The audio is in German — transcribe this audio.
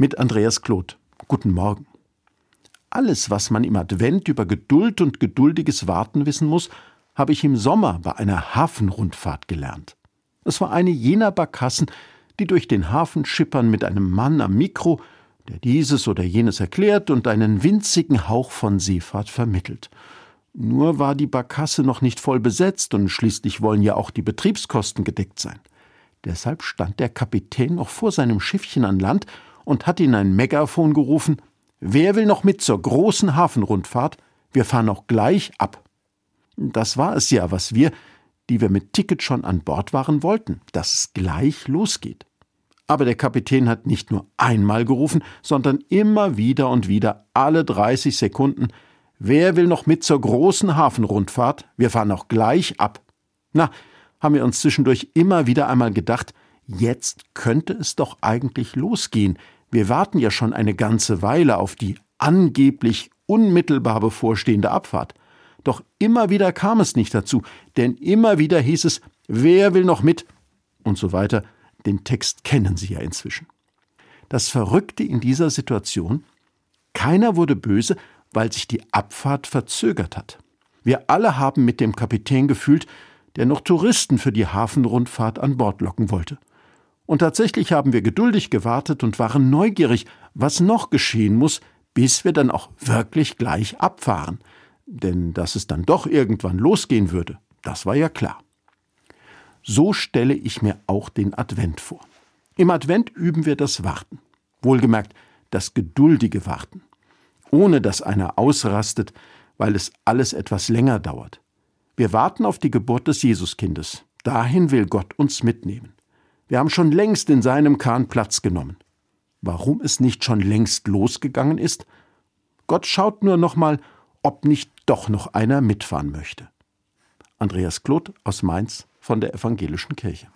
mit Andreas Kloth. Guten Morgen. Alles, was man im Advent über Geduld und geduldiges Warten wissen muss, habe ich im Sommer bei einer Hafenrundfahrt gelernt. Es war eine jener Barkassen, die durch den Hafen schippern mit einem Mann am Mikro, der dieses oder jenes erklärt und einen winzigen Hauch von Seefahrt vermittelt. Nur war die Barkasse noch nicht voll besetzt und schließlich wollen ja auch die Betriebskosten gedeckt sein. Deshalb stand der Kapitän noch vor seinem Schiffchen an Land und hat in ein Megafon gerufen Wer will noch mit zur großen Hafenrundfahrt? Wir fahren auch gleich ab. Das war es ja, was wir, die wir mit Ticket schon an Bord waren, wollten, dass es gleich losgeht. Aber der Kapitän hat nicht nur einmal gerufen, sondern immer wieder und wieder, alle 30 Sekunden, Wer will noch mit zur großen Hafenrundfahrt? Wir fahren auch gleich ab. Na, haben wir uns zwischendurch immer wieder einmal gedacht, jetzt könnte es doch eigentlich losgehen, wir warten ja schon eine ganze Weile auf die angeblich unmittelbar bevorstehende Abfahrt. Doch immer wieder kam es nicht dazu, denn immer wieder hieß es, wer will noch mit? und so weiter. Den Text kennen Sie ja inzwischen. Das Verrückte in dieser Situation, keiner wurde böse, weil sich die Abfahrt verzögert hat. Wir alle haben mit dem Kapitän gefühlt, der noch Touristen für die Hafenrundfahrt an Bord locken wollte. Und tatsächlich haben wir geduldig gewartet und waren neugierig, was noch geschehen muss, bis wir dann auch wirklich gleich abfahren. Denn dass es dann doch irgendwann losgehen würde, das war ja klar. So stelle ich mir auch den Advent vor. Im Advent üben wir das Warten. Wohlgemerkt, das geduldige Warten. Ohne dass einer ausrastet, weil es alles etwas länger dauert. Wir warten auf die Geburt des Jesuskindes. Dahin will Gott uns mitnehmen. Wir haben schon längst in seinem Kahn Platz genommen. Warum es nicht schon längst losgegangen ist? Gott schaut nur noch mal, ob nicht doch noch einer mitfahren möchte. Andreas Kloth aus Mainz von der Evangelischen Kirche.